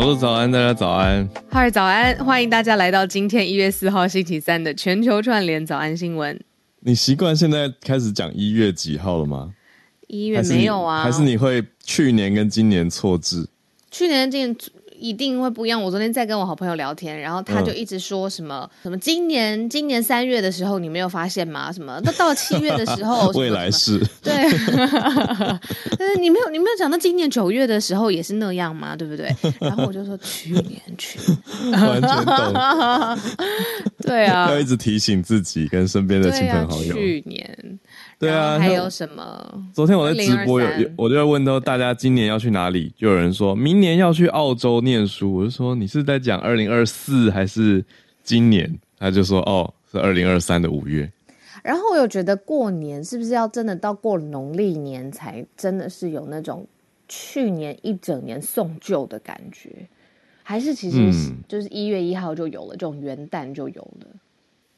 小鹿早安，大家早安。嗨，早安！欢迎大家来到今天一月四号星期三的全球串联早安新闻。你习惯现在开始讲一月几号了吗？一月没有啊？还是你会去年跟今年错字？去年今年。一定会不一样。我昨天在跟我好朋友聊天，然后他就一直说什么什么，今年今年三月的时候你没有发现吗？什么？那到七月的时候，未来是？对，但是你没有你没有讲到今年九月的时候也是那样吗？对不对？然后我就说去年去，完全懂。对啊，要一直提醒自己跟身边的亲朋好友。去年。对啊，还有什么？昨天我在直播有，我就在问到大家今年要去哪里，就有人说明年要去澳洲念书。我就说你是在讲二零二四还是今年？他就说哦，是二零二三的五月。然后我又觉得过年是不是要真的到过农历年才真的是有那种去年一整年送旧的感觉？还是其实就是一月一号就有了，这种元旦就有了？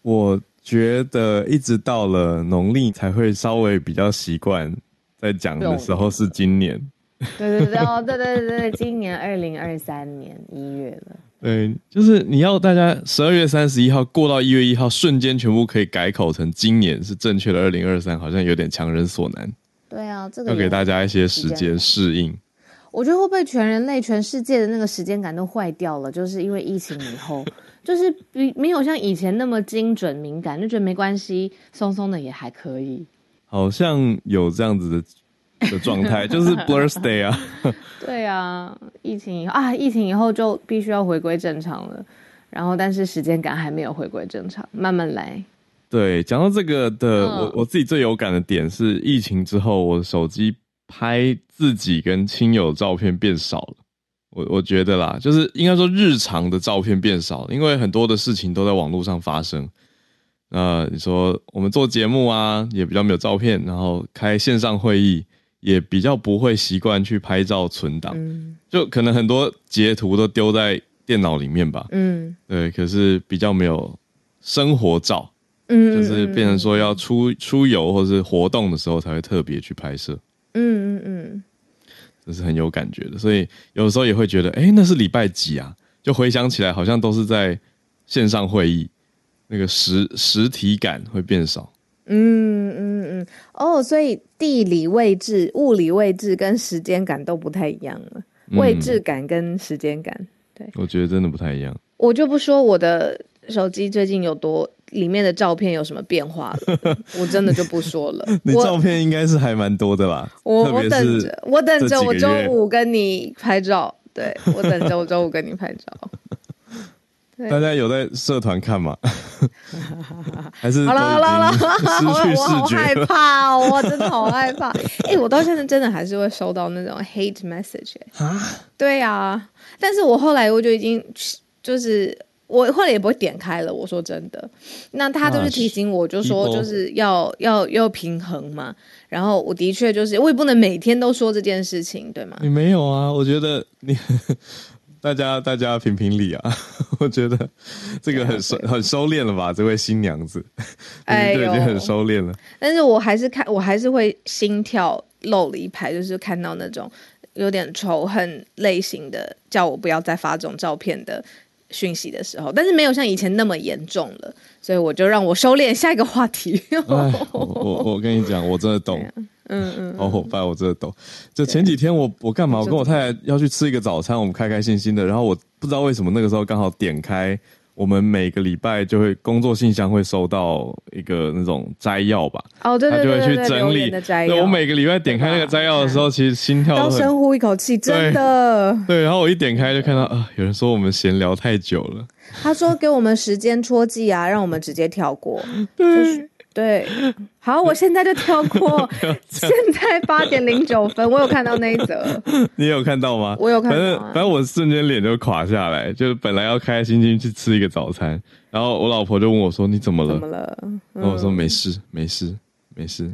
我。觉得一直到了农历才会稍微比较习惯，在讲的时候是今年。对对对哦，对对对对，今年二零二三年一月了。对，就是你要大家十二月三十一号过到一月一号，瞬间全部可以改口成今年是正确的二零二三，好像有点强人所难。对啊，这个要给大家一些时间适应。我觉得会不会全人类、全世界的那个时间感都坏掉了？就是因为疫情以后。就是比没有像以前那么精准敏感，就觉得没关系，松松的也还可以。好像有这样子的的状态，就是 birthday 啊。对啊，疫情以后啊，疫情以后就必须要回归正常了。然后，但是时间感还没有回归正常，慢慢来。对，讲到这个的，我我自己最有感的点是，疫情之后，我手机拍自己跟亲友照片变少了。我我觉得啦，就是应该说日常的照片变少，因为很多的事情都在网络上发生。那你说我们做节目啊，也比较没有照片，然后开线上会议也比较不会习惯去拍照存档，就可能很多截图都丢在电脑里面吧。嗯，对，可是比较没有生活照，嗯，就是变成说要出出游或是活动的时候才会特别去拍摄。嗯嗯嗯。这是很有感觉的，所以有时候也会觉得，哎，那是礼拜几啊？就回想起来，好像都是在线上会议，那个实实体感会变少。嗯嗯嗯，哦，所以地理位置、物理位置跟时间感都不太一样了，位置感跟时间感，对，我觉得真的不太一样。我就不说我的手机最近有多。里面的照片有什么变化了？我真的就不说了。你照片应该是还蛮多的吧？我我等着，我等着我周五跟你拍照。对我等着我周五跟你拍照。大家有在社团看吗？还是好了好了好了，失去视觉，害怕，我真的好害怕。哎，我到现在真的还是会收到那种 hate message 啊。对啊，但是我后来我就已经就是。我后来也不会点开了。我说真的，那他就是提醒我，就说就是要要要平衡嘛。然后我的确就是，我也不能每天都说这件事情，对吗？你没有啊？我觉得你 大家大家评评理啊！我觉得这个很收很收敛了吧？这位新娘子，哎，已经很收敛了。但是我还是看，我还是会心跳漏了一拍，就是看到那种有点仇恨类型的，叫我不要再发这种照片的。讯息的时候，但是没有像以前那么严重了，所以我就让我收敛。下一个话题，我我我跟你讲，我真的懂，嗯嗯，好伙伴，我真的懂。就前几天我我干嘛？我跟我太太要去吃一个早餐，我们开开心心的，然后我不知道为什么那个时候刚好点开。我们每个礼拜就会工作信箱会收到一个那种摘要吧，哦对对对对对，整理摘要。我每个礼拜点开那个摘要的时候，其实心跳都深呼一口气，真的。对，然后我一点开就看到啊，有人说我们闲聊太久了。他说给我们时间戳记啊，让我们直接跳过。对。对，好，我现在就跳过。现在八点零九分，我有看到那一则。你有看到吗？我有看到。反正反正我瞬间脸就垮下来，就是本来要开开心心去吃一个早餐，然后我老婆就问我说：“你怎么了？”怎么了？然后我说：“没事，没事。”没事，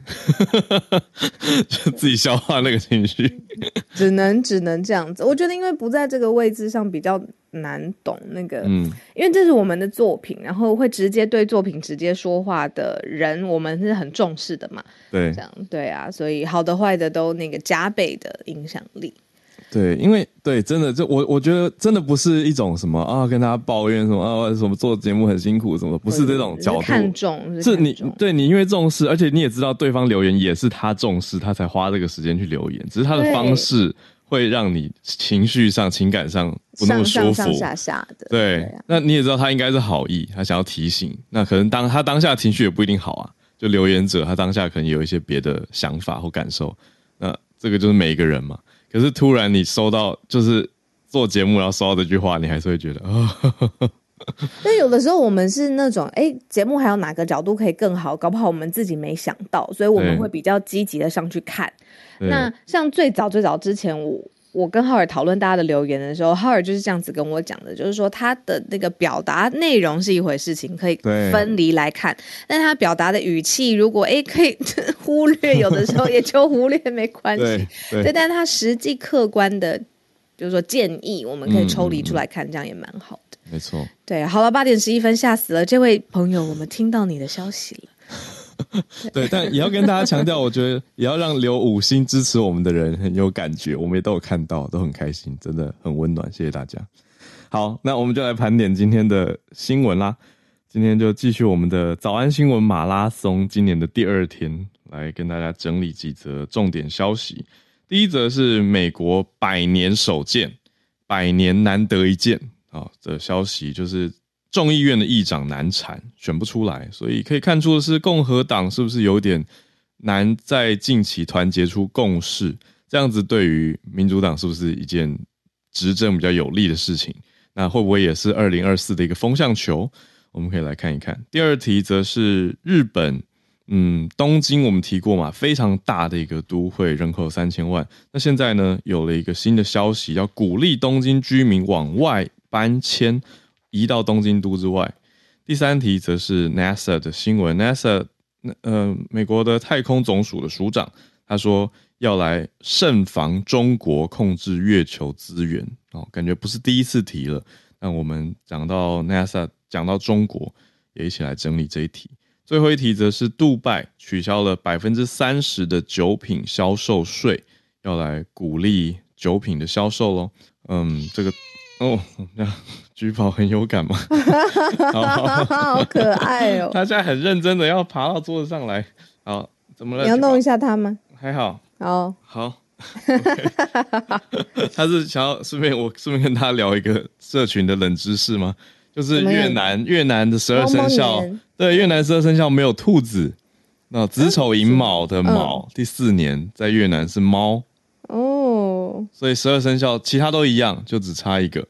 就自己消化那个情绪，只能只能这样子。我觉得，因为不在这个位置上，比较难懂那个。嗯，因为这是我们的作品，然后会直接对作品直接说话的人，我们是很重视的嘛。对，这样对啊，所以好的坏的都那个加倍的影响力。对，因为对，真的，就我我觉得真的不是一种什么啊，跟大家抱怨什么啊，什么做节目很辛苦什么，不是这种角度。看重是你对你因为重视，而且你也知道对方留言也是他重视，他才花这个时间去留言，只是他的方式会让你情绪上、情感上不那么舒服。上下下的。对，那你也知道他应该是好意，他想要提醒。那可能当他当下情绪也不一定好啊，就留言者他当下可能有一些别的想法或感受。那这个就是每一个人嘛。可是突然你收到，就是做节目然后收到这句话，你还是会觉得啊。但有的时候我们是那种，哎，节目还有哪个角度可以更好？搞不好我们自己没想到，所以我们会比较积极的上去看。那像最早最早之前我。我跟浩尔讨论大家的留言的时候，浩尔就是这样子跟我讲的，就是说他的那个表达内容是一回事情，可以分离来看，但他表达的语气，如果哎 可以忽略，有的时候也就忽略没关系。对，但他实际客观的，就是说建议，我们可以抽离出来看，这样也蛮好的。没错。对，好了，八点十一分，吓死了，这位朋友，我们听到你的消息了。对，但也要跟大家强调，我觉得也要让留五星支持我们的人很有感觉，我们也都有看到，都很开心，真的很温暖，谢谢大家。好，那我们就来盘点今天的新闻啦。今天就继续我们的早安新闻马拉松，今年的第二天，来跟大家整理几则重点消息。第一则是美国百年首见，百年难得一见啊的消息，就是。众议院的议长难产，选不出来，所以可以看出的是，共和党是不是有点难在近期团结出共识？这样子对于民主党是不是一件执政比较有利的事情？那会不会也是二零二四的一个风向球？我们可以来看一看。第二题则是日本，嗯，东京我们提过嘛，非常大的一个都会，人口三千万。那现在呢，有了一个新的消息，要鼓励东京居民往外搬迁。移到东京都之外。第三题则是 NASA 的新闻。NASA，呃，美国的太空总署的署长，他说要来慎防中国控制月球资源。哦，感觉不是第一次提了。那我们讲到 NASA，讲到中国，也一起来整理这一题。最后一题则是杜拜取消了百分之三十的酒品销售税，要来鼓励酒品的销售喽。嗯，这个。哦，那橘宝很有感吗？好可爱哦！他现在很认真的要爬到桌子上来。好，怎么了？你要弄一下他吗？还好。好，好。他是想要顺便我顺便跟他聊一个社群的冷知识吗？就是越南越南的十二生肖，对，越南十二生肖没有兔子。那子丑寅卯的卯第四年在越南是猫哦。所以十二生肖其他都一样，就只差一个，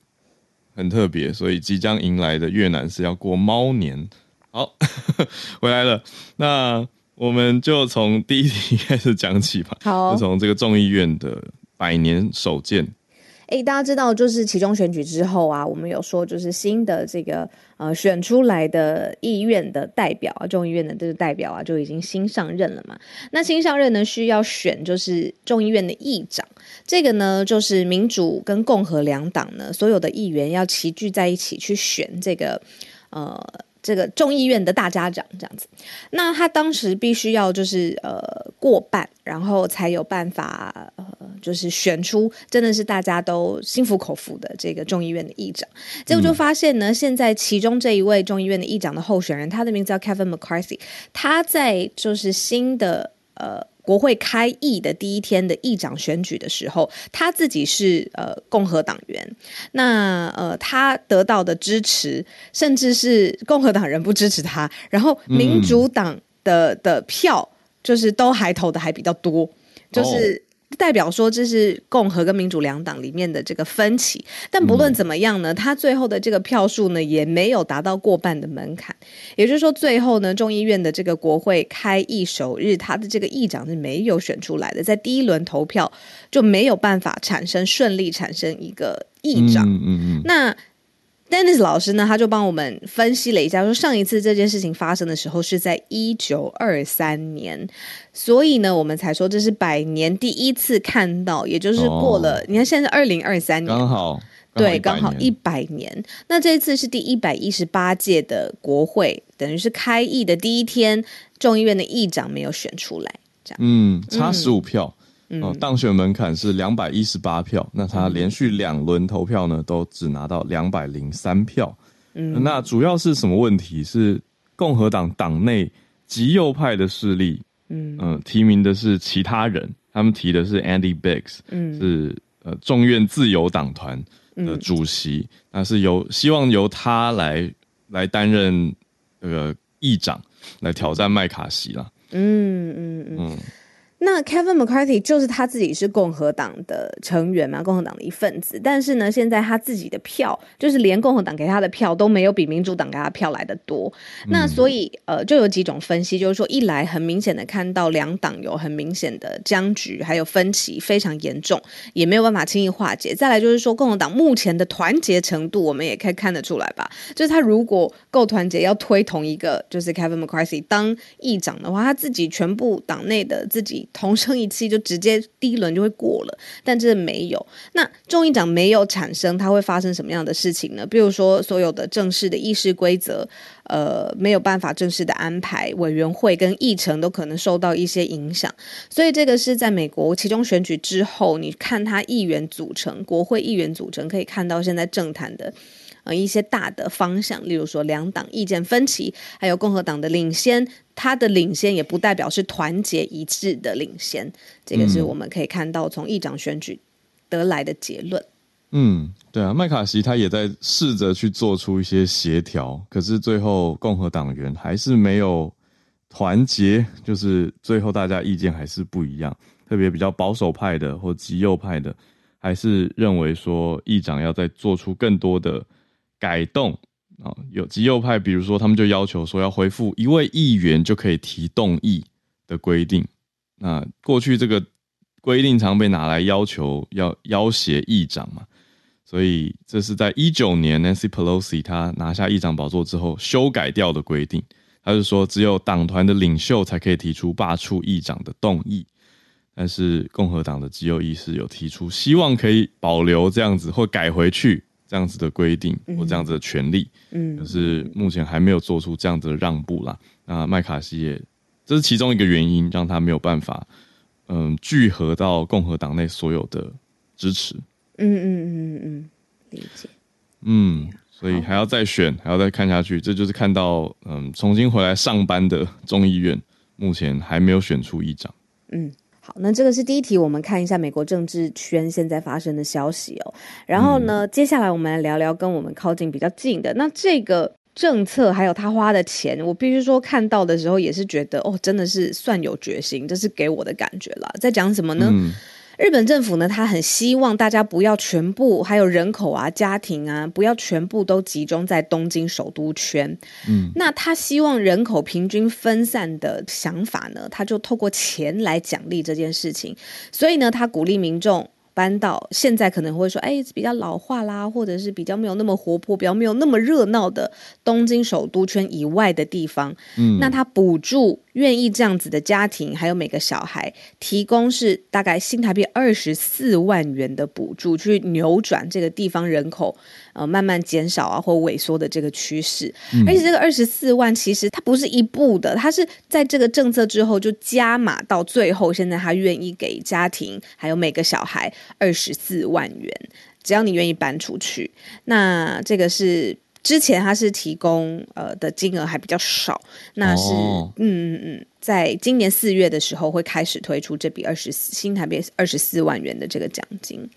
很特别。所以即将迎来的越南是要过猫年。好，回来了，那我们就从第一题开始讲起吧。好，就从这个众议院的百年首见。哎，大家知道，就是其中选举之后啊，我们有说，就是新的这个呃选出来的议院的代表啊，众议院的这个代表啊，就已经新上任了嘛。那新上任呢，需要选就是众议院的议长。这个呢，就是民主跟共和两党呢，所有的议员要齐聚在一起去选这个呃这个众议院的大家长这样子，那他当时必须要就是呃过半，然后才有办法呃就是选出真的是大家都心服口服的这个众议院的议长。结果就发现呢，现在其中这一位众议院的议长的候选人，他的名字叫 Kevin McCarthy，他在就是新的呃。国会开议的第一天的议长选举的时候，他自己是呃共和党员，那呃他得到的支持，甚至是共和党人不支持他，然后民主党的的票就是都还投的还比较多，就是。代表说这是共和跟民主两党里面的这个分歧，但不论怎么样呢，他最后的这个票数呢也没有达到过半的门槛，也就是说最后呢众议院的这个国会开议首日，他的这个议长是没有选出来的，在第一轮投票就没有办法产生顺利产生一个议长，嗯嗯，那。Dennis 老师呢，他就帮我们分析了一下，说上一次这件事情发生的时候是在一九二三年，所以呢，我们才说这是百年第一次看到，也就是过了，你看现在二零二三年，刚好对，刚好一百年。那这一次是第一百一十八届的国会，等于是开议的第一天，众议院的议长没有选出来，这样，嗯，差十五票。哦，当选门槛是两百一十八票，那他连续两轮投票呢，都只拿到两百零三票。嗯，那主要是什么问题？是共和党党内极右派的势力，嗯嗯，提名的是其他人，他们提的是 Andy Biggs，嗯，是呃众院自由党团的主席，那是由希望由他来来担任这个议长，来挑战麦卡锡了。嗯嗯嗯。那 Kevin McCarthy 就是他自己是共和党的成员嘛，共和党的一份子。但是呢，现在他自己的票，就是连共和党给他的票都没有比民主党给他票来的多。那所以呃，就有几种分析，就是说，一来很明显的看到两党有很明显的僵局，还有分歧非常严重，也没有办法轻易化解。再来就是说，共和党目前的团结程度，我们也可以看得出来吧？就是他如果够团结，要推同一个就是 Kevin McCarthy 当议长的话，他自己全部党内的自己。同声一气就直接第一轮就会过了，但这没有。那众议长没有产生，它会发生什么样的事情呢？比如说，所有的正式的议事规则，呃，没有办法正式的安排，委员会跟议程都可能受到一些影响。所以，这个是在美国其中选举之后，你看他议员组成，国会议员组成，可以看到现在政坛的。呃，一些大的方向，例如说两党意见分歧，还有共和党的领先，他的领先也不代表是团结一致的领先，这个是我们可以看到从议长选举得来的结论。嗯，对啊，麦卡锡他也在试着去做出一些协调，可是最后共和党员还是没有团结，就是最后大家意见还是不一样，特别比较保守派的或极右派的，还是认为说议长要再做出更多的。改动啊，有极右派，比如说他们就要求说要恢复一位议员就可以提动议的规定。那过去这个规定常被拿来要求要要挟议长嘛，所以这是在一九年 Nancy Pelosi 他拿下议长宝座之后修改掉的规定。他是说只有党团的领袖才可以提出罢黜议长的动议，但是共和党的极右议士有提出希望可以保留这样子或改回去。这样子的规定或这样子的权利，嗯，可是目前还没有做出这样子的让步啦。那麦卡锡也，这是其中一个原因，让他没有办法，嗯，聚合到共和党内所有的支持。嗯嗯嗯嗯嗯，理解。嗯，所以还要再选，还要再看下去。这就是看到，嗯，重新回来上班的众议院，目前还没有选出议长。嗯。好，那这个是第一题，我们看一下美国政治圈现在发生的消息哦。然后呢，接下来我们来聊聊跟我们靠近比较近的。那这个政策还有他花的钱，我必须说看到的时候也是觉得哦，真的是算有决心，这是给我的感觉了。在讲什么呢？日本政府呢，他很希望大家不要全部，还有人口啊、家庭啊，不要全部都集中在东京首都圈。嗯，那他希望人口平均分散的想法呢，他就透过钱来奖励这件事情。所以呢，他鼓励民众搬到现在可能会说，哎，比较老化啦，或者是比较没有那么活泼、比较没有那么热闹的东京首都圈以外的地方。嗯，那他补助。愿意这样子的家庭，还有每个小孩提供是大概新台币二十四万元的补助，去扭转这个地方人口呃慢慢减少啊或萎缩的这个趋势。而且这个二十四万其实它不是一步的，它是在这个政策之后就加码到最后，现在他愿意给家庭还有每个小孩二十四万元，只要你愿意搬出去，那这个是。之前他是提供呃的金额还比较少，那是嗯嗯嗯，在今年四月的时候会开始推出这笔二十四新台币二十四万元的这个奖金，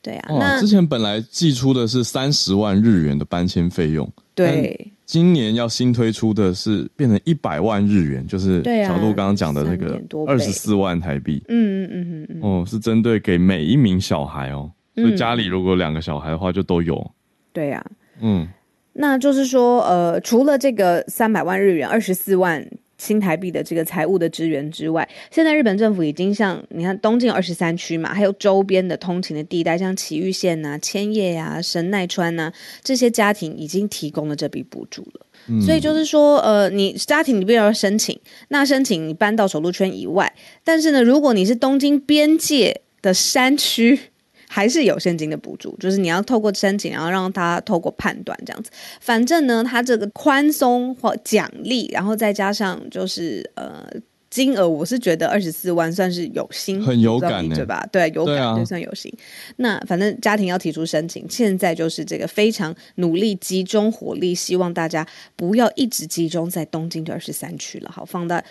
对啊，那之前本来寄出的是三十万日元的搬迁费用，对，今年要新推出的是变成一百万日元，就是小鹿刚刚讲的那个二十四万台币，嗯嗯嗯嗯，哦，是针对给每一名小孩哦，所以家里如果两个小孩的话就都有，对呀，嗯。那就是说，呃，除了这个三百万日元、二十四万新台币的这个财务的支援之外，现在日本政府已经向你看东京二十三区嘛，还有周边的通勤的地带，像埼玉县呐、千叶呀、神奈川呐，这些家庭已经提供了这笔补助了。所以就是说，呃，你家庭你必须要申请，那申请你搬到首都圈以外，但是呢，如果你是东京边界的山区。还是有现金的补助，就是你要透过申请，然后让他透过判断这样子。反正呢，他这个宽松或奖励，然后再加上就是呃金额，我是觉得二十四万算是有心，很有感，对吧？对，有感就算有心。那反正家庭要提出申请，现在就是这个非常努力集中火力，希望大家不要一直集中在东京的二十三区了，好放到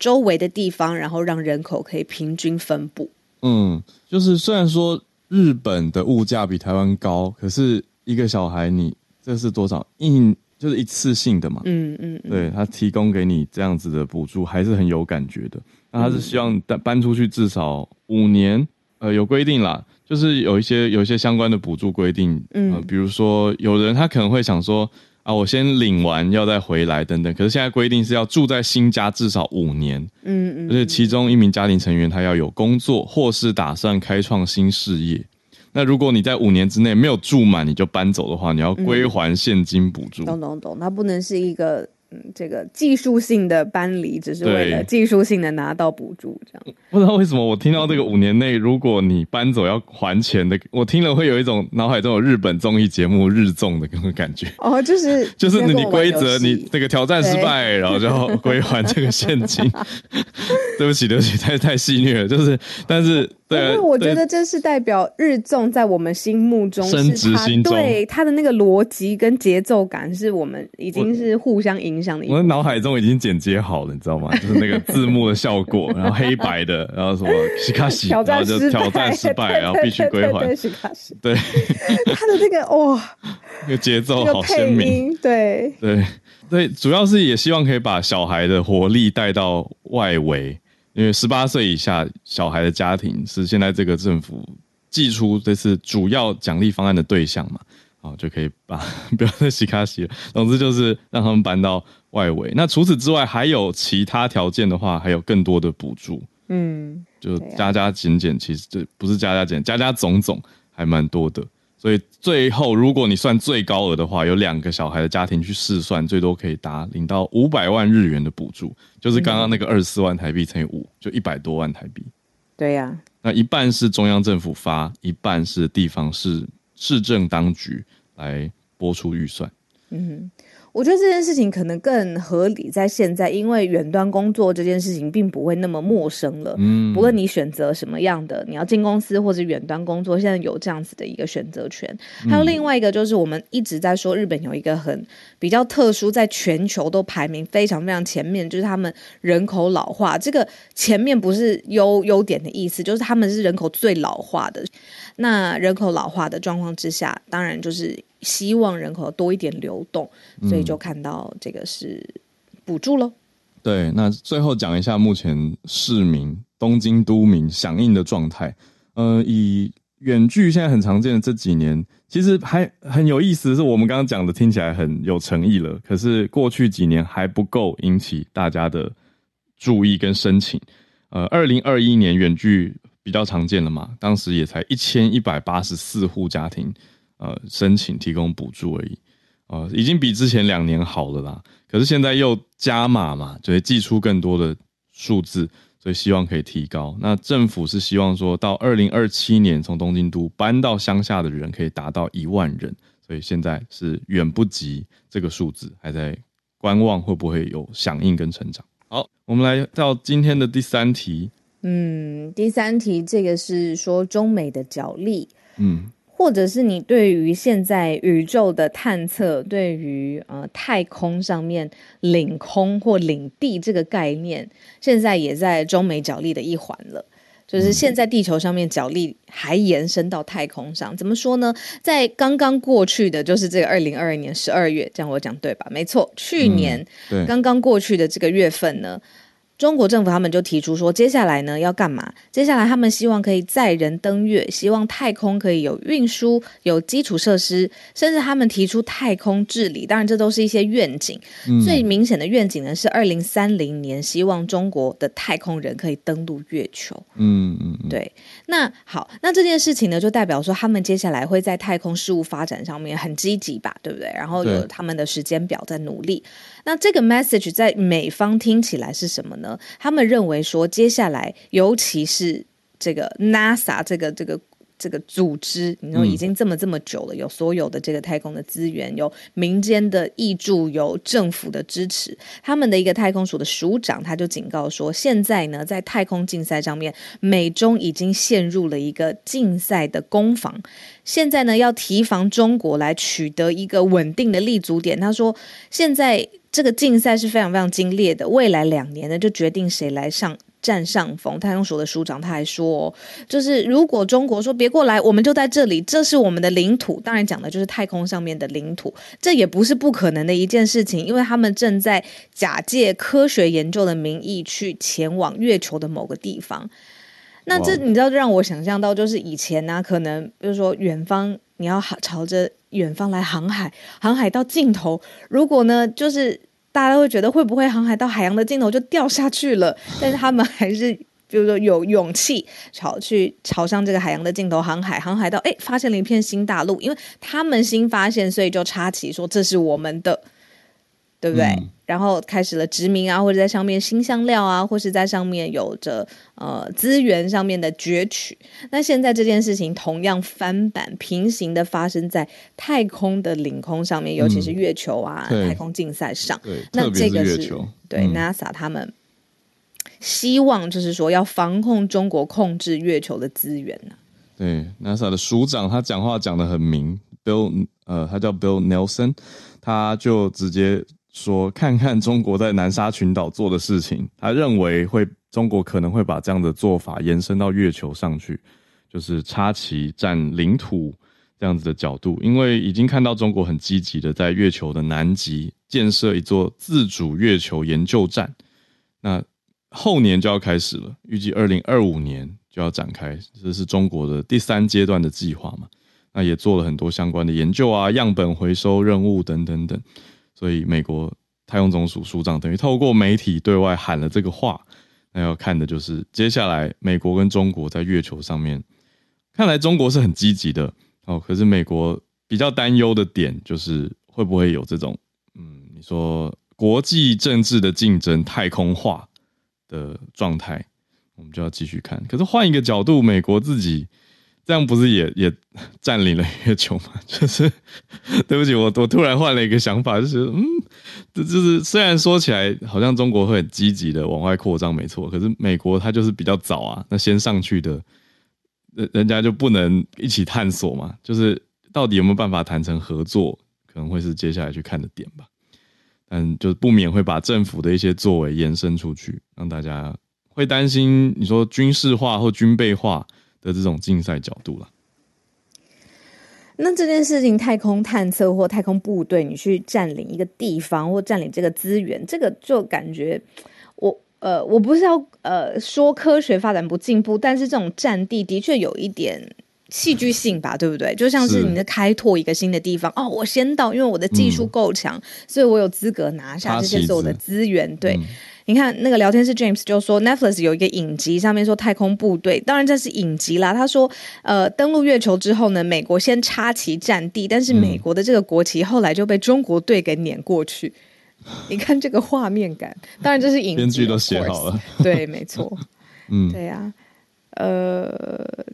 周围的地方，然后让人口可以平均分布。嗯，就是虽然说。日本的物价比台湾高，可是一个小孩你这是多少？一就是一次性的嘛。嗯嗯，对他提供给你这样子的补助还是很有感觉的。那他是希望搬搬出去至少五年，呃，有规定啦，就是有一些有一些相关的补助规定。嗯，比如说有人他可能会想说。啊，我先领完要再回来等等，可是现在规定是要住在新家至少五年，嗯嗯，而且其中一名家庭成员他要有工作或是打算开创新事业。那如果你在五年之内没有住满，你就搬走的话，你要归还现金补助。懂懂懂，它不能是一个。这个技术性的搬离只是为了技术性的拿到补助，这样不知道为什么我听到这个五年内如果你搬走要还钱的，我听了会有一种脑海中有日本综艺节目日综的那种感觉。哦，就是 就是你规则你这个挑战失败，然后就要归还这个现金。对不起，对不起，太太戏虐了。就是，但是。对因为我觉得这是代表日综在我们心目中是他对他的那个逻辑跟节奏感，是我们已经是互相影响的。我的脑海中已经剪接好了，你知道吗？就是那个字幕的效果，然后黑白的，然后什么西卡西，然后就挑战失败，然后必须归还西卡西。对，他的这个哇，那个节奏好鲜明。对对对，主要是也希望可以把小孩的活力带到外围。因为十八岁以下小孩的家庭是现在这个政府寄出这次主要奖励方案的对象嘛，啊就可以把 不要再洗卡洗了。总之就是让他们搬到外围。那除此之外还有其他条件的话，还有更多的补助。嗯，就加加减减，其实这不是加加减，加加总总还蛮多的。所以最后，如果你算最高额的话，有两个小孩的家庭去试算，最多可以达领到五百万日元的补助，就是刚刚那个二十四万台币乘以五，就一百多万台币。对呀，那一半是中央政府发，一半是地方市市政当局来拨出预算。嗯。我觉得这件事情可能更合理，在现在，因为远端工作这件事情并不会那么陌生了。嗯，不论你选择什么样的，你要进公司或者远端工作，现在有这样子的一个选择权。还有另外一个，就是我们一直在说，日本有一个很比较特殊，在全球都排名非常非常前面，就是他们人口老化。这个前面不是优优点的意思，就是他们是人口最老化的。那人口老化的状况之下，当然就是希望人口多一点流动，所以就看到这个是补助喽。对，那最后讲一下目前市民东京都民响应的状态。呃，以远距现在很常见的这几年，其实还很有意思，是我们刚刚讲的听起来很有诚意了，可是过去几年还不够引起大家的注意跟申请。呃，二零二一年远距。比较常见了嘛，当时也才一千一百八十四户家庭，呃，申请提供补助而已。呃，已经比之前两年好了啦。可是现在又加码嘛，就会寄出更多的数字，所以希望可以提高。那政府是希望说到二零二七年，从东京都搬到乡下的人可以达到一万人，所以现在是远不及这个数字，还在观望会不会有响应跟成长。好，我们来到今天的第三题。嗯，第三题这个是说中美的角力。嗯。或者是你对于现在宇宙的探测，对于呃太空上面领空或领地这个概念，现在也在中美角力的一环了。就是现在地球上面角力还延伸到太空上，怎么说呢？在刚刚过去的就是这个二零二二年十二月，这样我讲对吧？没错，去年刚刚过去的这个月份呢。中国政府他们就提出说，接下来呢要干嘛？接下来他们希望可以载人登月，希望太空可以有运输、有基础设施，甚至他们提出太空治理。当然，这都是一些愿景。最明显的愿景呢是二零三零年，希望中国的太空人可以登陆月球。嗯嗯，对。那好，那这件事情呢，就代表说他们接下来会在太空事务发展上面很积极吧，对不对？然后有他们的时间表在努力。那这个 message 在美方听起来是什么呢？他们认为说，接下来尤其是这个 NASA 这个这个。这个组织，你说已经这么这么久了，有所有的这个太空的资源，有民间的益助，有政府的支持。他们的一个太空署的署长，他就警告说，现在呢，在太空竞赛上面，美中已经陷入了一个竞赛的攻防。现在呢，要提防中国来取得一个稳定的立足点。他说，现在这个竞赛是非常非常激烈的，未来两年呢，就决定谁来上。占上风，太空署的署长他还说，就是如果中国说别过来，我们就在这里，这是我们的领土。当然讲的就是太空上面的领土，这也不是不可能的一件事情，因为他们正在假借科学研究的名义去前往月球的某个地方。那这你知道，让我想象到就是以前呢，可能比如说远方你要朝着远方来航海，航海到尽头，如果呢就是。大家都会觉得会不会航海到海洋的尽头就掉下去了？但是他们还是，比如说有勇气朝去朝向这个海洋的尽头航海，航海到哎发现了一片新大陆，因为他们新发现，所以就插旗说这是我们的。对不对？然后开始了殖民啊，或者在上面新香料啊，或是在上面有着呃资源上面的攫取。那现在这件事情同样翻版平行的发生在太空的领空上面，尤其是月球啊，太空竞赛上。那这个是对 NASA 他们希望就是说要防控中国控制月球的资源呢。对 NASA 的署长他讲话讲的很明，Bill 呃，他叫 Bill Nelson，他就直接。说看看中国在南沙群岛做的事情，他认为会中国可能会把这样的做法延伸到月球上去，就是插旗占领土这样子的角度，因为已经看到中国很积极的在月球的南极建设一座自主月球研究站，那后年就要开始了，预计二零二五年就要展开，这是中国的第三阶段的计划嘛？那也做了很多相关的研究啊，样本回收任务等等等。所以，美国太空总署署长等于透过媒体对外喊了这个话。那要看的就是接下来美国跟中国在月球上面，看来中国是很积极的哦。可是美国比较担忧的点就是会不会有这种，嗯，你说国际政治的竞争太空化的状态，我们就要继续看。可是换一个角度，美国自己。这样不是也也占领了月球吗？就是对不起，我我突然换了一个想法，就是嗯，这就是虽然说起来好像中国会很积极的往外扩张，没错，可是美国它就是比较早啊，那先上去的，人人家就不能一起探索嘛？就是到底有没有办法谈成合作，可能会是接下来去看的点吧。但就是不免会把政府的一些作为延伸出去，让大家会担心，你说军事化或军备化。的这种竞赛角度了，那这件事情，太空探测或太空部队，你去占领一个地方或占领这个资源，这个就感觉我呃，我不是要呃说科学发展不进步，但是这种占地的确有一点戏剧性吧，对不对？就像是你在开拓一个新的地方，哦，我先到，因为我的技术够强，所以我有资格拿下这些所有的资源，对。你看那个聊天室 James 就说 Netflix 有一个影集，上面说太空部队，当然这是影集啦。他说，呃，登陆月球之后呢，美国先插旗占地，但是美国的这个国旗后来就被中国队给撵过去。你看这个画面感，当然这是影编剧都写好了，对，没错，嗯，对呀，呃，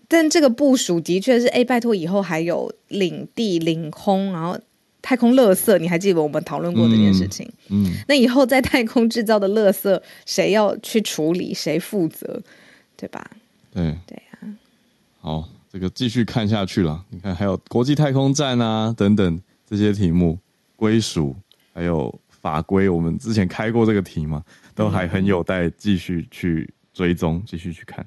但这个部署的确是，哎，拜托以后还有领地、领空，然后。太空垃圾，你还记得我们讨论过这件事情？嗯，那以后在太空制造的垃圾，谁要去处理？谁负责？对吧？对对呀。好，这个继续看下去了。你看，还有国际太空站啊等等这些题目，归属还有法规，我们之前开过这个题嘛，都还很有待继续去追踪，继续去看。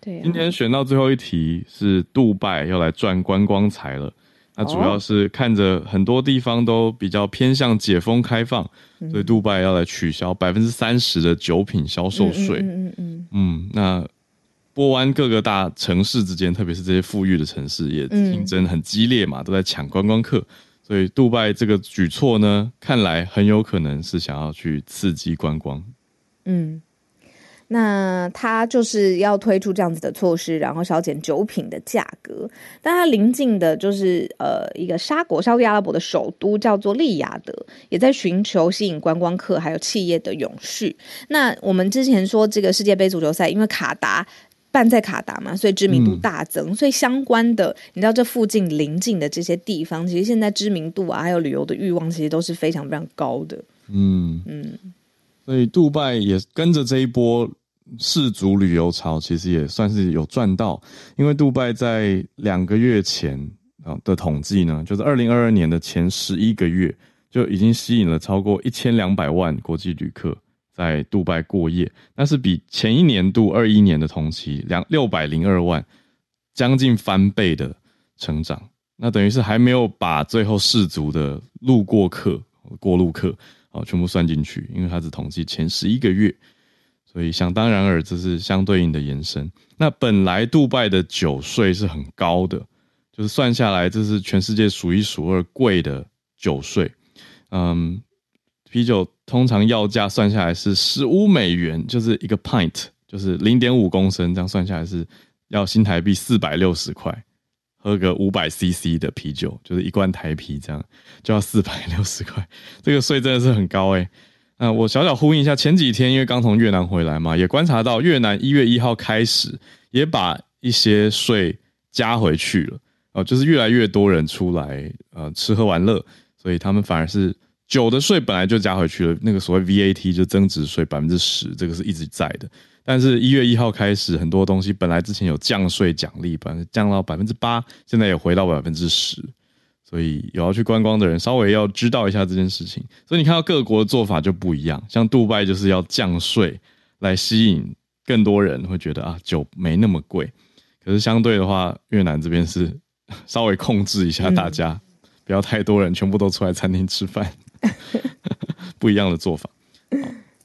对，今天选到最后一题是杜拜要来赚观光财了。那主要是看着很多地方都比较偏向解封开放，所以杜拜要来取消百分之三十的酒品销售税。嗯嗯嗯。嗯，那波湾各个大城市之间，特别是这些富裕的城市，也竞争很激烈嘛，都在抢观光客。所以杜拜这个举措呢，看来很有可能是想要去刺激观光。嗯。那他就是要推出这样子的措施，然后削减酒品的价格。但他临近的就是呃一个沙国，沙特阿拉伯的首都叫做利雅得，也在寻求吸引观光客还有企业的永续。那我们之前说这个世界杯足球赛，因为卡达办在卡达嘛，所以知名度大增。所以相关的，你知道这附近邻近的这些地方，其实现在知名度啊，还有旅游的欲望，其实都是非常非常高的。嗯嗯。所以，杜拜也跟着这一波世足旅游潮，其实也算是有赚到。因为杜拜在两个月前啊的统计呢，就是二零二二年的前十一个月，就已经吸引了超过一千两百万国际旅客在杜拜过夜。那是比前一年度二一年的同期两六百零二万，将近翻倍的成长。那等于是还没有把最后世足的路过客、过路客。哦，全部算进去，因为它只统计前十一个月，所以想当然尔，这是相对应的延伸。那本来杜拜的酒税是很高的，就是算下来，这是全世界数一数二贵的酒税。嗯，啤酒通常要价算下来是十五美元，就是一个 pint，就是零点五公升，这样算下来是要新台币四百六十块。喝个五百 CC 的啤酒，就是一罐台啤，这样就要四百六十块，这个税真的是很高哎。那我小小呼应一下，前几天因为刚从越南回来嘛，也观察到越南一月一号开始也把一些税加回去了哦，就是越来越多人出来呃吃喝玩乐，所以他们反而是酒的税本来就加回去了，那个所谓 VAT 就增值税百分之十，这个是一直在的。但是，一月一号开始，很多东西本来之前有降税奖励，本来降到百分之八，现在也回到百分之十，所以有要去观光的人稍微要知道一下这件事情。所以你看到各国的做法就不一样，像杜拜就是要降税来吸引更多人，会觉得啊酒没那么贵。可是相对的话，越南这边是稍微控制一下大家，不要太多人全部都出来餐厅吃饭，不一样的做法。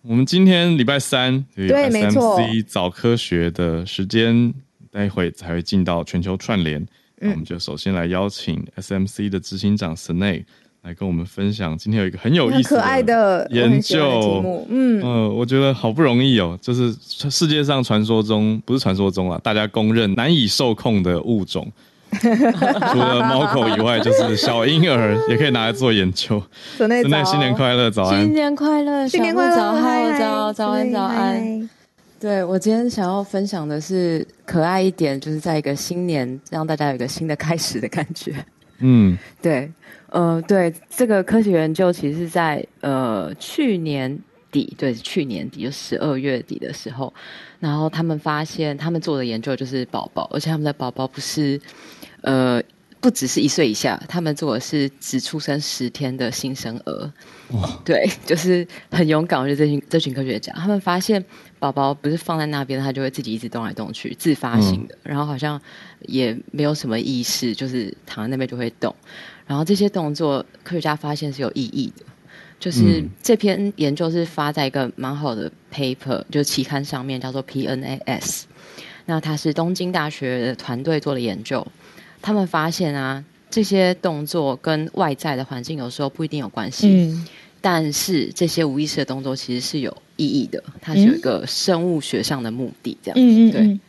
我们今天礼拜三，对，没错，早科学的时间，待会才会进到全球串联。那我们就首先来邀请 SMC 的执行长 Snay 来跟我们分享。今天有一个很有意思、可爱的研究，嗯，呃，我觉得好不容易哦，就是世界上传说中不是传说中啊，大家公认难以受控的物种。除了猫狗以外，就是小婴儿也可以拿来做研究。早安，新年快乐，早安，新年快乐，新年快乐，早安，早早安，早安。对我今天想要分享的是可爱一点，就是在一个新年让大家有一个新的开始的感觉。嗯，对，呃，对，这个科学研究其实是在呃去年底，对，去年底就十二月底的时候，然后他们发现他们做的研究就是宝宝，而且他们的宝宝不是。呃，不只是一岁以下，他们做的是只出生十天的新生儿。哇，对，就是很勇敢。我觉得这群这群科学家，他们发现宝宝不是放在那边，他就会自己一直动来动去，自发性的，然后好像也没有什么意识，就是躺在那边就会动。然后这些动作，科学家发现是有意义的。就是这篇研究是发在一个蛮好的 paper，就期刊上面，叫做 PNAS。那它是东京大学的团队做的研究。他们发现啊，这些动作跟外在的环境有时候不一定有关系，但是这些无意识的动作其实是有意意义的，它是有一个生物学上的目的，这样。子嗯，对，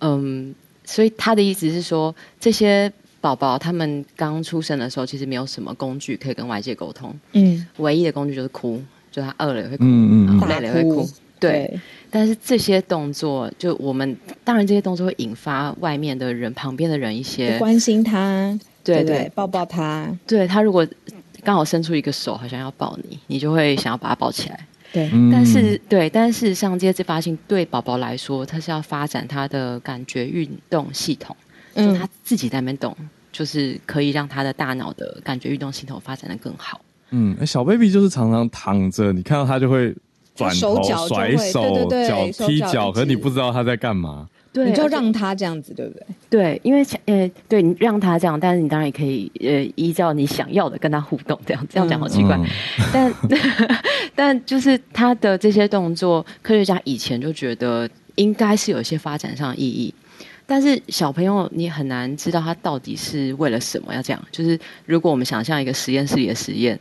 嗯，所以他的意思是说，这些宝宝他们刚出生的时候，其实没有什么工具可以跟外界沟通，嗯，唯一的工具就是哭，就他饿了也会哭，嗯嗯累了也会哭，对。但是这些动作，就我们当然这些动作会引发外面的人、旁边的人一些关心他，对对，抱抱他，对他如果刚好伸出一个手，好像要抱你，你就会想要把他抱起来。对，但是对，但事实上这些自发性对宝宝来说，他是要发展他的感觉运动系统，就他自己在那边动，就是可以让他的大脑的感觉运动系统发展的更好。嗯，小 baby 就是常常躺着，你看到他就会。转头甩手脚踢脚，可是你不知道他在干嘛，你就让他这样子，对不对？对，因为呃，对你让他这样，但是你当然也可以呃，依照你想要的跟他互动，这样这样讲好奇怪，但 但就是他的这些动作，科学家以前就觉得应该是有一些发展上的意义，但是小朋友你很难知道他到底是为了什么要这样。就是如果我们想象一个实验室里的实验。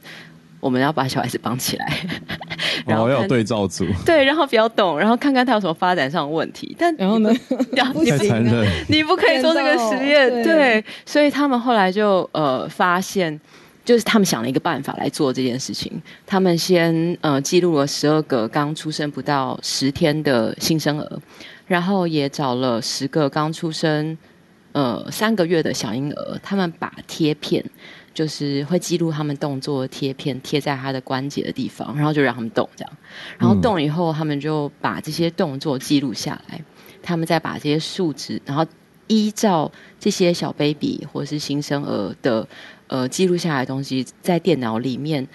我们要把小孩子绑起来，然后要对照组，对，然后比较懂，然后看看他有什么发展上的问题。但然后呢？太残忍，你不可以做这个实验。对，所以他们后来就呃发现，就是他们想了一个办法来做这件事情。他们先呃记录了十二个刚出生不到十天的新生儿，然后也找了十个刚出生呃三个月的小婴儿，他们把贴片。就是会记录他们动作贴片贴在他的关节的地方，然后就让他们动这样，然后动以后，他们就把这些动作记录下来，他们再把这些数值，然后依照这些小 baby 或是新生儿的呃记录下来的东西，在电脑里面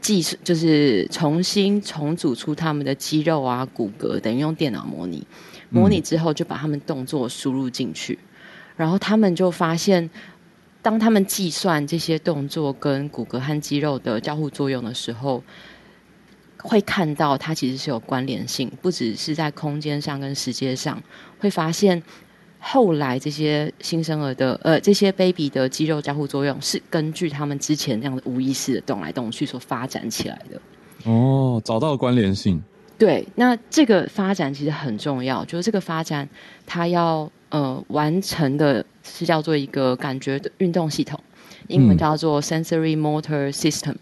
计就是重新重组出他们的肌肉啊骨骼，等于用电脑模拟，模拟之后就把他们动作输入进去，然后他们就发现。当他们计算这些动作跟骨骼和肌肉的交互作用的时候，会看到它其实是有关联性，不只是在空间上跟时间上。会发现后来这些新生儿的呃这些 baby 的肌肉交互作用是根据他们之前那样的无意识的动来动去所发展起来的。哦，找到关联性。对，那这个发展其实很重要，就是这个发展它要。呃，完成的是叫做一个感觉的运动系统，英文叫做 sensory motor system。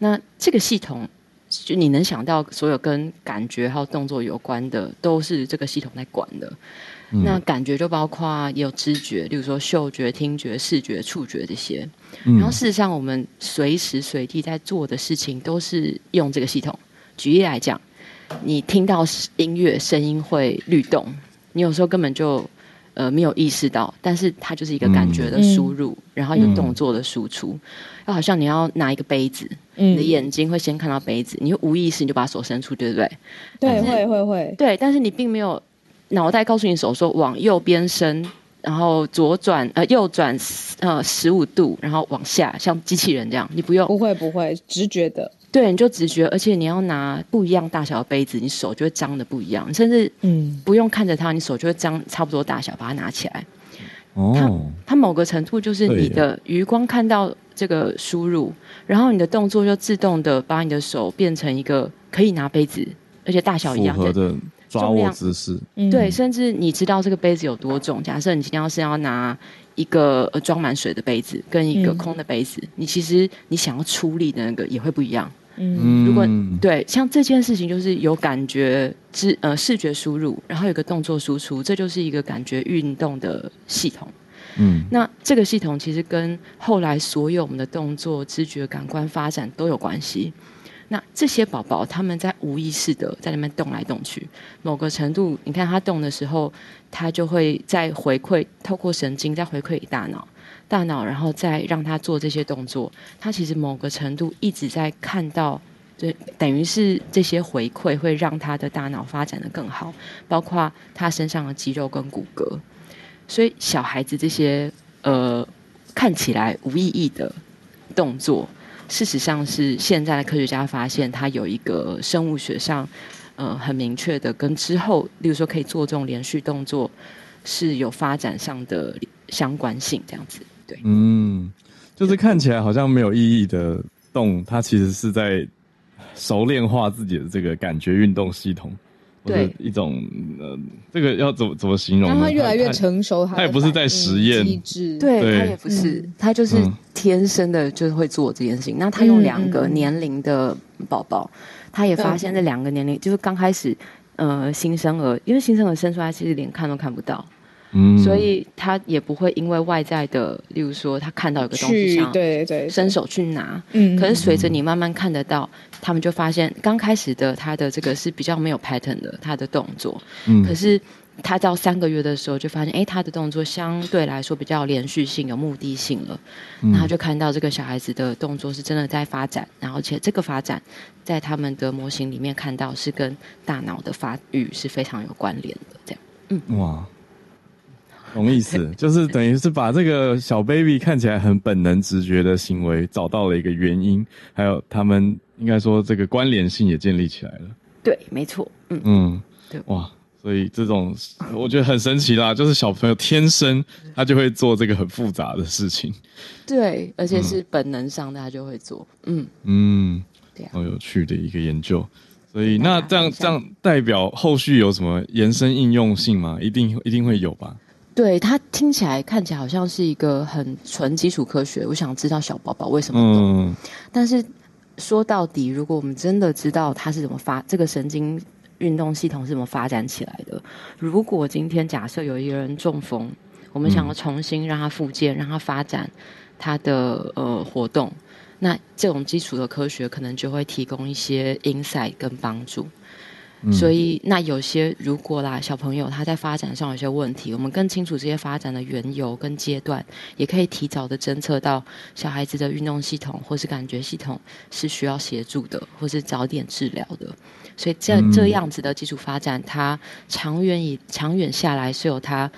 那这个系统，就你能想到所有跟感觉还有动作有关的，都是这个系统在管的。那感觉就包括也有知觉，例如说嗅觉、听觉、视觉、触觉这些。然后事实上，我们随时随地在做的事情都是用这个系统。举例来讲，你听到音乐声音会律动，你有时候根本就。呃，没有意识到，但是它就是一个感觉的输入，然后一个动作的输出。就好像你要拿一个杯子，你的眼睛会先看到杯子，你就无意识你就把手伸出，对不对？对，会会会。对，但是你并没有脑袋告诉你手说往右边伸，然后左转呃右转呃十五度，然后往下，像机器人这样，你不用。不会不会，直觉的。对，你就直觉，而且你要拿不一样大小的杯子，你手就会张的不一样，甚至嗯，不用看着它，你手就会张差不多大小，把它拿起来。哦，它它某个程度就是你的余光看到这个输入，然后你的动作就自动的把你的手变成一个可以拿杯子，而且大小一样的抓握姿势。对，甚至你知道这个杯子有多重。假设你今天要是要拿一个装满水的杯子跟一个空的杯子，你其实你想要出力的那个也会不一样。嗯，如果对像这件事情，就是有感觉知呃视觉输入，然后有个动作输出，这就是一个感觉运动的系统。嗯，那这个系统其实跟后来所有我们的动作、知觉、感官发展都有关系。那这些宝宝他们在无意识的在那边动来动去，某个程度，你看他动的时候，他就会在回馈，透过神经在回馈大脑。大脑，然后再让他做这些动作，他其实某个程度一直在看到，就等于是这些回馈会让他的大脑发展的更好，包括他身上的肌肉跟骨骼。所以小孩子这些呃看起来无意义的动作，事实上是现在的科学家发现，他有一个生物学上呃很明确的跟之后，例如说可以做这种连续动作是有发展上的相关性，这样子。对，嗯，就是看起来好像没有意义的动，它其实是在熟练化自己的这个感觉运动系统。对一种呃，这个要怎么怎么形容？他越来越成熟，他也不是在实验机制，对他也不是，他就是天生的就是会做这件事情。那他用两个年龄的宝宝，他也发现这两个年龄就是刚开始呃新生儿，因为新生儿生出来其实连看都看不到。所以他也不会因为外在的，例如说他看到一个东西，想对对伸手去拿。嗯，可是随着你慢慢看得到，他们就发现刚开始的他的这个是比较没有 pattern 的他的动作。嗯，可是他到三个月的时候就发现，哎，他的动作相对来说比较连续性、有目的性了。然后就看到这个小孩子的动作是真的在发展，然后且这个发展在他们的模型里面看到是跟大脑的发育是非常有关联的。这样，嗯，哇。懂意思，就是等于是把这个小 baby 看起来很本能、直觉的行为找到了一个原因，还有他们应该说这个关联性也建立起来了。对，没错，嗯嗯，对，哇，所以这种我觉得很神奇啦，就是小朋友天生他就会做这个很复杂的事情。对，而且是本能上的他就会做。嗯嗯，好有趣的一个研究。所以那这样这样代表后续有什么延伸应用性吗？一定一定会有吧。对它听起来看起来好像是一个很纯基础科学，我想知道小宝宝为什么懂。但是说到底，如果我们真的知道它是怎么发，这个神经运动系统是怎么发展起来的？如果今天假设有一个人中风，我们想要重新让他复健，让他发展他的呃活动，那这种基础的科学可能就会提供一些 insight 跟帮助。所以，那有些如果啦，小朋友他在发展上有些问题，我们更清楚这些发展的缘由跟阶段，也可以提早的侦测到小孩子的运动系统或是感觉系统是需要协助的，或是早点治疗的。所以，这这样子的基础发展，它长远以长远下来是有它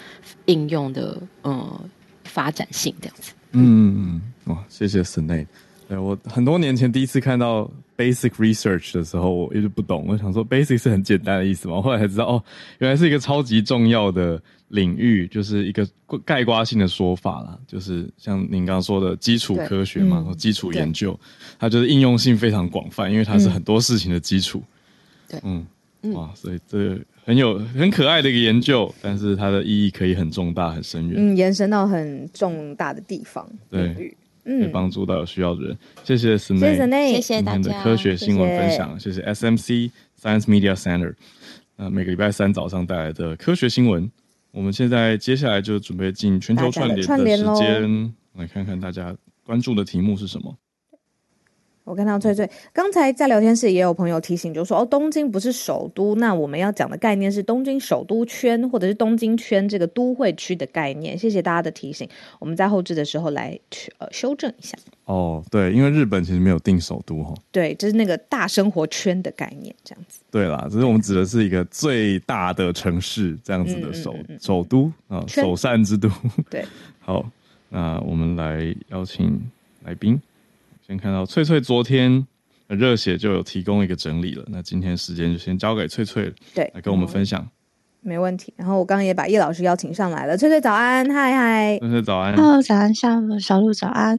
应用的呃发展性这样子。嗯嗯嗯，哇，谢谢 s n a 对我很多年前第一次看到 basic research 的时候，我一直不懂。我想说 basic 是很简单的意思嘛，后来才知道哦，原来是一个超级重要的领域，就是一个概括性的说法啦。就是像您刚刚说的基础科学嘛，基础研究，它就是应用性非常广泛，因为它是很多事情的基础。对，嗯，哇，所以这很有很可爱的一个研究，但是它的意义可以很重大、很深远，嗯，延伸到很重大的地方对。可以帮助到有需要的人。谢谢 s n a 谢谢大家的科学新闻分享。谢谢 SMC Science Media Center。那，每个礼拜三早上带来的科学新闻。我们现在接下来就准备进全球串联的时间，来看看大家关注的题目是什么。我看到翠翠刚才在聊天室也有朋友提醒，就说哦，东京不是首都，那我们要讲的概念是东京首都圈或者是东京圈这个都会区的概念。谢谢大家的提醒，我们在后置的时候来去呃修正一下。哦，对，因为日本其实没有定首都哈。对，就是那个大生活圈的概念这样子。对啦，只是我们指的是一个最大的城市这样子的首首都啊，首善之都。对，好，那我们来邀请来宾。先看到翠翠昨天热血就有提供一个整理了，那今天时间就先交给翠翠，对，来跟我们分享，没问题。然后我刚刚也把叶老师邀请上来了，翠翠早安，嗨嗨，翠翠早安，Hello，早安，下午小鹿早安。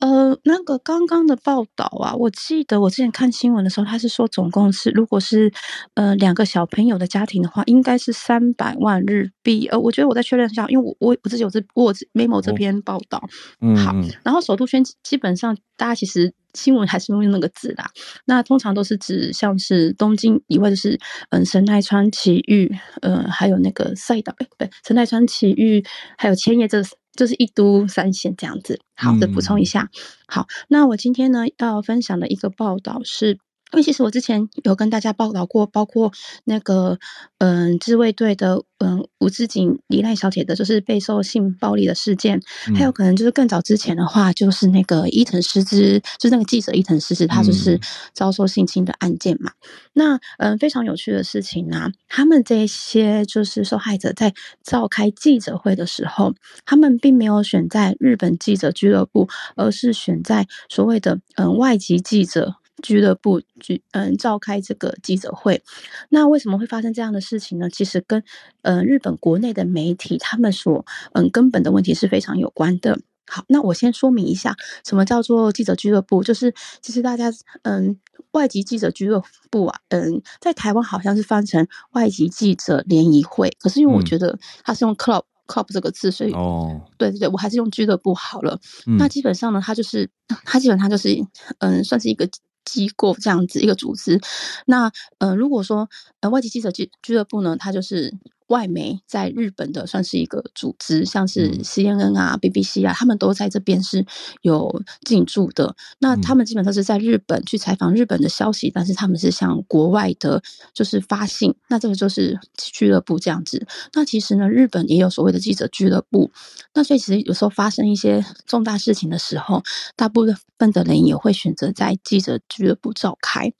呃，那个刚刚的报道啊，我记得我之前看新闻的时候，他是说总共是，如果是呃两个小朋友的家庭的话，应该是三百万日币。呃，我觉得我再确认一下，因为我我我自己有这我 memo 这篇报道。嗯，好。然后首都圈基本上大家其实新闻还是用那个字啦，那通常都是指像是东京以外，就是嗯神奈川埼玉，呃还有那个赛道，哎不对，神奈川埼玉还有千叶这。就是一都三县这样子，好的补充一下。好，那我今天呢要分享的一个报道是。因为其实我之前有跟大家报道过，包括那个嗯自卫队的嗯吴志景李赖小姐的，就是备受性暴力的事件，还有可能就是更早之前的话，就是那个伊藤诗织，就是那个记者伊藤诗织，他就是遭受性侵的案件嘛。那嗯非常有趣的事情呢，他们这些就是受害者在召开记者会的时候，他们并没有选在日本记者俱乐部，而是选在所谓的嗯外籍记者。俱乐部举嗯召开这个记者会，那为什么会发生这样的事情呢？其实跟嗯日本国内的媒体他们所嗯根本的问题是非常有关的。好，那我先说明一下，什么叫做记者俱乐部？就是其实大家，嗯，外籍记者俱乐部啊，嗯，在台湾好像是翻成外籍记者联谊会，可是因为我觉得它是用 club club 这个字，所以哦，对对对，我还是用俱乐部好了。那基本上呢，它就是它基本上就是，嗯，算是一个机构这样子一个组织。那呃，如果说呃外籍记者俱俱乐部呢，它就是。外媒在日本的算是一个组织，像是 CNN 啊、BBC 啊，他们都在这边是有进驻的。那他们基本上是在日本去采访日本的消息，但是他们是向国外的，就是发信。那这个就是俱乐部这样子。那其实呢，日本也有所谓的记者俱乐部。那所以其实有时候发生一些重大事情的时候，大部分的人也会选择在记者俱乐部召开。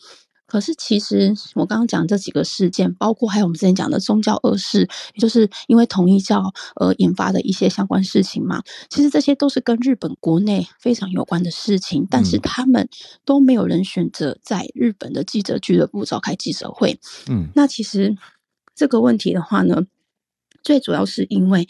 可是，其实我刚刚讲这几个事件，包括还有我们之前讲的宗教恶事，也就是因为同一教而引发的一些相关事情嘛。其实这些都是跟日本国内非常有关的事情，但是他们都没有人选择在日本的记者俱乐部召开记者会。嗯，那其实这个问题的话呢，最主要是因为。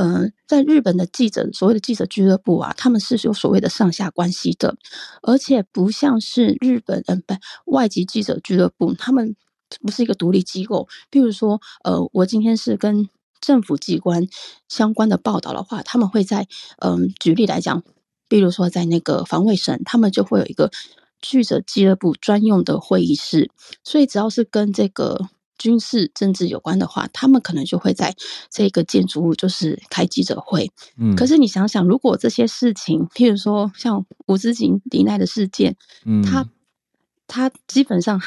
嗯，在日本的记者，所谓的记者俱乐部啊，他们是有所谓的上下关系的，而且不像是日本嗯不外籍记者俱乐部，他们不是一个独立机构。比如说，呃，我今天是跟政府机关相关的报道的话，他们会在嗯，举例来讲，比如说在那个防卫省，他们就会有一个记者俱乐部专用的会议室，所以只要是跟这个。军事政治有关的话，他们可能就会在这个建筑物就是开记者会。嗯，可是你想想，如果这些事情，譬如说像吴志景李奈的事件，嗯，他他基本上，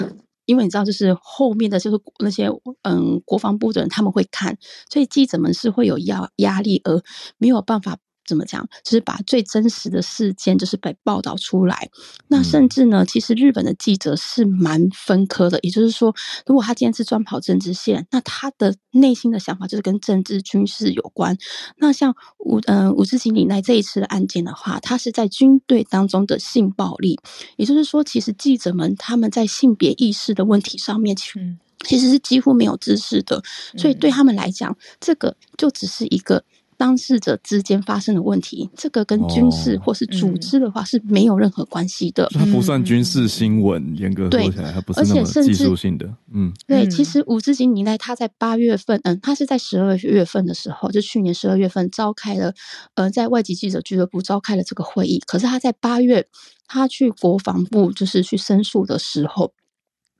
因为你知道，就是后面的就是那些嗯国防部的人他们会看，所以记者们是会有压压力，而没有办法。怎么讲？就是把最真实的事件，就是被报道出来。那甚至呢，其实日本的记者是蛮分科的。也就是说，如果他今天是专跑政治线，那他的内心的想法就是跟政治、军事有关。那像武嗯武志勤李奈这一次的案件的话，他是在军队当中的性暴力。也就是说，其实记者们他们在性别意识的问题上面，其实其实是几乎没有知识的。所以对他们来讲，这个就只是一个。当事者之间发生的问题，这个跟军事或是组织的话是没有任何关系的。它不算军事新闻，严格说起来，它不是那么技术性的。嗯，对。其实吴志景尼奈他在八月份，嗯，他是在十二月份的时候，就去年十二月份召开了，呃，在外籍记者俱乐部召开了这个会议。可是他在八月，他去国防部就是去申诉的时候。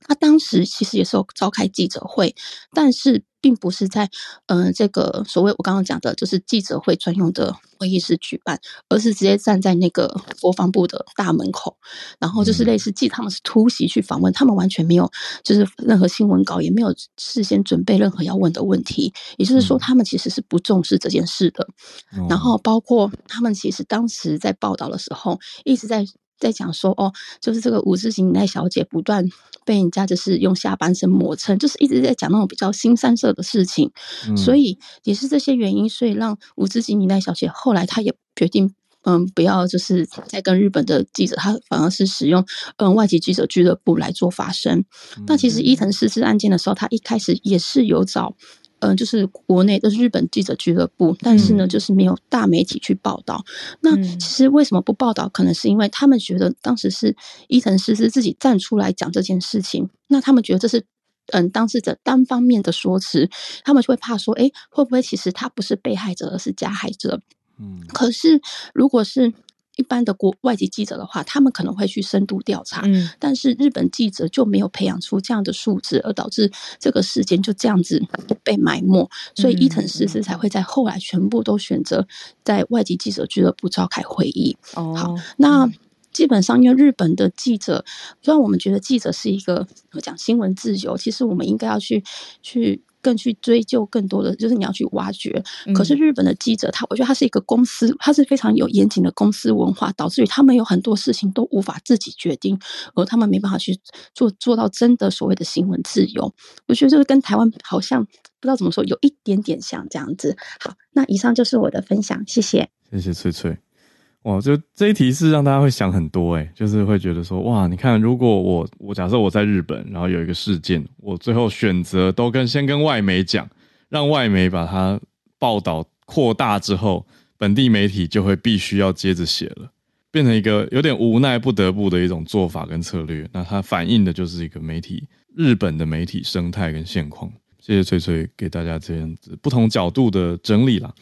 他当时其实也是有召开记者会，但是并不是在嗯这个所谓我刚刚讲的，就是记者会专用的会议室举办，而是直接站在那个国防部的大门口，然后就是类似记他们是突袭去访问，他们完全没有就是任何新闻稿，也没有事先准备任何要问的问题，也就是说他们其实是不重视这件事的。然后包括他们其实当时在报道的时候一直在。在讲说哦，就是这个五字型奈小姐不断被人家就是用下半身磨蹭，就是一直在讲那种比较新三色的事情，所以也是这些原因，所以让五字型奈小姐后来她也决定嗯不要就是在跟日本的记者，她反而是使用嗯外籍记者俱乐部来做发声。那其实伊藤诗织案件的时候，他一开始也是有找。嗯，就是国内的日本记者俱乐部，但是呢，就是没有大媒体去报道。那其实为什么不报道？可能是因为他们觉得当时是伊藤诗诗自己站出来讲这件事情，那他们觉得这是嗯当事者单方面的说辞，他们就会怕说，哎，会不会其实他不是被害者，而是加害者？嗯，可是如果是。一般的国外籍记者的话，他们可能会去深度调查，嗯，但是日本记者就没有培养出这样的素质，而导致这个事件就这样子被埋没，所以伊藤诗织才会在后来全部都选择在外籍记者俱乐部召开会议。哦，好，那基本上因为日本的记者，虽然我们觉得记者是一个讲新闻自由，其实我们应该要去去。更去追究更多的，就是你要去挖掘。可是日本的记者，他我觉得他是一个公司，他是非常有严谨的公司文化，导致于他们有很多事情都无法自己决定，而他们没办法去做做到真的所谓的新闻自由。我觉得这个跟台湾好像不知道怎么说，有一点点像这样子。好，那以上就是我的分享，谢谢，谢谢翠翠。哇，就这一题是让大家会想很多诶，就是会觉得说，哇，你看，如果我我假设我在日本，然后有一个事件，我最后选择都跟先跟外媒讲，让外媒把它报道扩大之后，本地媒体就会必须要接着写了，变成一个有点无奈不得不的一种做法跟策略。那它反映的就是一个媒体日本的媒体生态跟现况。谢谢翠翠给大家这样子不同角度的整理啦，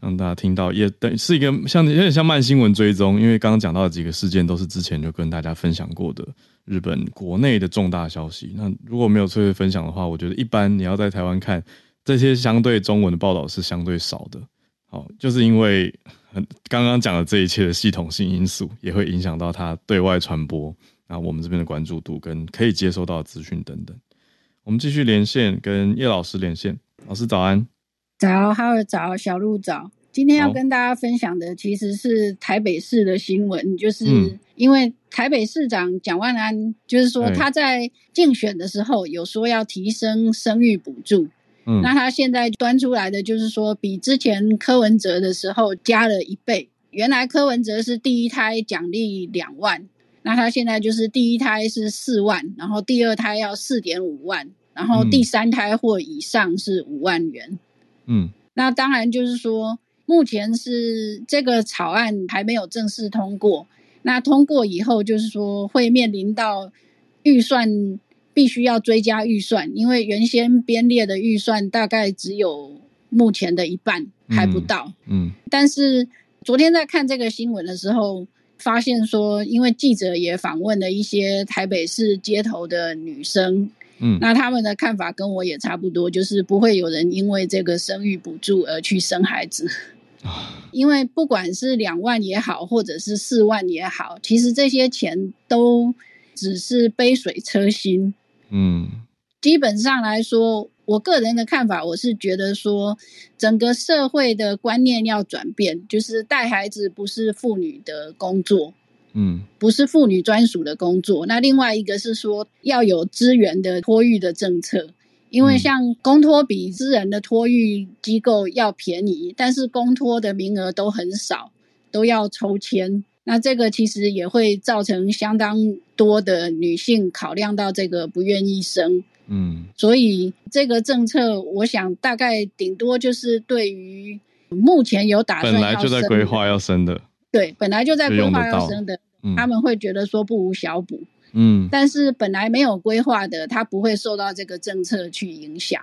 让大家听到也等是一个像有点像慢新闻追踪，因为刚刚讲到的几个事件都是之前就跟大家分享过的日本国内的重大消息。那如果没有翠翠分享的话，我觉得一般你要在台湾看这些相对中文的报道是相对少的。好，就是因为刚刚讲的这一切的系统性因素，也会影响到它对外传播，那我们这边的关注度跟可以接收到的资讯等等。我们继续连线，跟叶老师连线。老师早安，早，哈尔早，小鹿早。今天要跟大家分享的其实是台北市的新闻，就是因为台北市长蒋万安，就是说他在竞选的时候有说要提升生育补助，嗯，那他现在端出来的就是说比之前柯文哲的时候加了一倍。原来柯文哲是第一胎奖励两万，那他现在就是第一胎是四万，然后第二胎要四点五万。然后第三胎或以上是五万元，嗯，那当然就是说，目前是这个草案还没有正式通过。那通过以后，就是说会面临到预算必须要追加预算，因为原先编列的预算大概只有目前的一半还不到，嗯。但是昨天在看这个新闻的时候，发现说，因为记者也访问了一些台北市街头的女生。嗯，那他们的看法跟我也差不多，就是不会有人因为这个生育补助而去生孩子啊。因为不管是两万也好，或者是四万也好，其实这些钱都只是杯水车薪。嗯，基本上来说，我个人的看法，我是觉得说，整个社会的观念要转变，就是带孩子不是妇女的工作。嗯，不是妇女专属的工作。那另外一个是说要有资源的托育的政策，因为像公托比私人的托育机构要便宜，但是公托的名额都很少，都要抽签。那这个其实也会造成相当多的女性考量到这个不愿意生。嗯，所以这个政策，我想大概顶多就是对于目前有打算本来就在规划要生的。对，本来就在规划要生的，他们会觉得说不无小补。嗯，但是本来没有规划的，他不会受到这个政策去影响。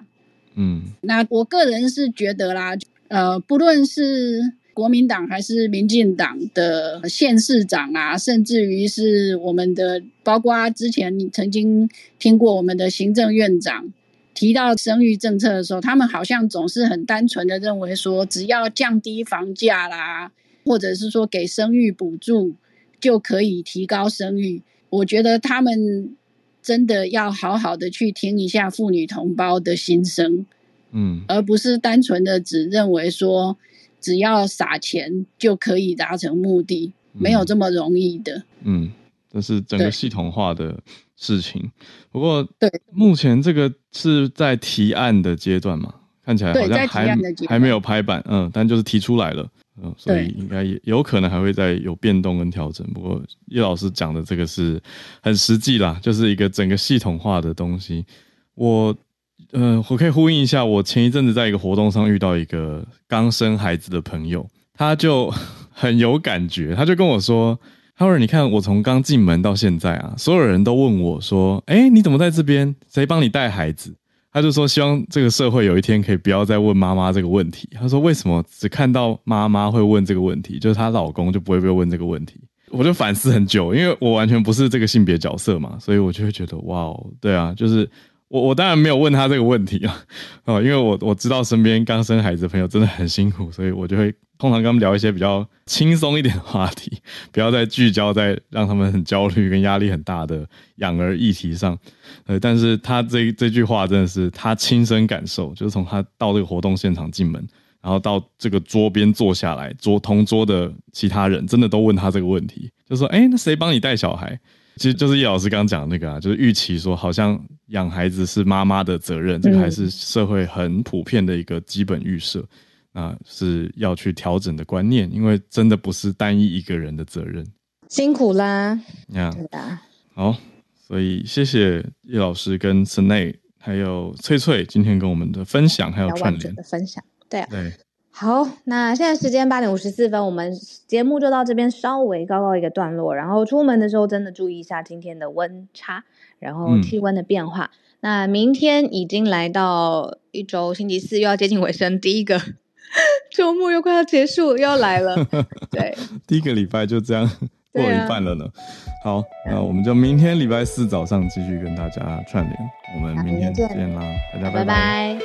嗯，那我个人是觉得啦，呃，不论是国民党还是民进党的县市长啊，甚至于是我们的，包括之前你曾经听过我们的行政院长提到生育政策的时候，他们好像总是很单纯的认为说，只要降低房价啦。或者是说给生育补助就可以提高生育，我觉得他们真的要好好的去听一下妇女同胞的心声，嗯，而不是单纯的只认为说只要撒钱就可以达成目的，没有这么容易的。嗯，这是整个系统化的事情。不过，对，目前这个是在提案的阶段嘛，看起来好像还还没有拍板，嗯，但就是提出来了。嗯，所以应该也有可能还会再有变动跟调整。不过叶老师讲的这个是很实际啦，就是一个整个系统化的东西。我，呃，我可以呼应一下，我前一阵子在一个活动上遇到一个刚生孩子的朋友，他就 很有感觉，他就跟我说：“他说你看我从刚进门到现在啊，所有人都问我说，哎，你怎么在这边？谁帮你带孩子？”他就说：“希望这个社会有一天可以不要再问妈妈这个问题。”他说：“为什么只看到妈妈会问这个问题，就是她老公就不会被问这个问题？”我就反思很久，因为我完全不是这个性别角色嘛，所以我就会觉得哇哦，对啊，就是。我我当然没有问他这个问题啊，哦，因为我我知道身边刚生孩子的朋友真的很辛苦，所以我就会通常跟他们聊一些比较轻松一点的话题，不要再聚焦在让他们很焦虑跟压力很大的养儿议题上。呃，但是他这这句话真的是他亲身感受，就是从他到这个活动现场进门，然后到这个桌边坐下来，桌同桌的其他人真的都问他这个问题，就说：“哎，那谁帮你带小孩？”其实就是叶老师刚刚讲的那个啊，就是预期说，好像养孩子是妈妈的责任，这个还是社会很普遍的一个基本预设，那是要去调整的观念，因为真的不是单一一个人的责任。辛苦啦，呀，好，所以谢谢叶老师跟 Snay 还有翠翠今天跟我们的分享，还有串联。的分享，对啊，对。好，那现在时间八点五十四分，我们节目就到这边稍微告告一个段落。然后出门的时候真的注意一下今天的温差，然后气温的变化。那明天已经来到一周星期四，又要接近尾声，第一个 周末又快要结束，又要来了。对，第一个礼拜就这样 过一半了呢。好，那我们就明天礼拜四早上继续跟大家串联。我们明天见啦，大家拜拜。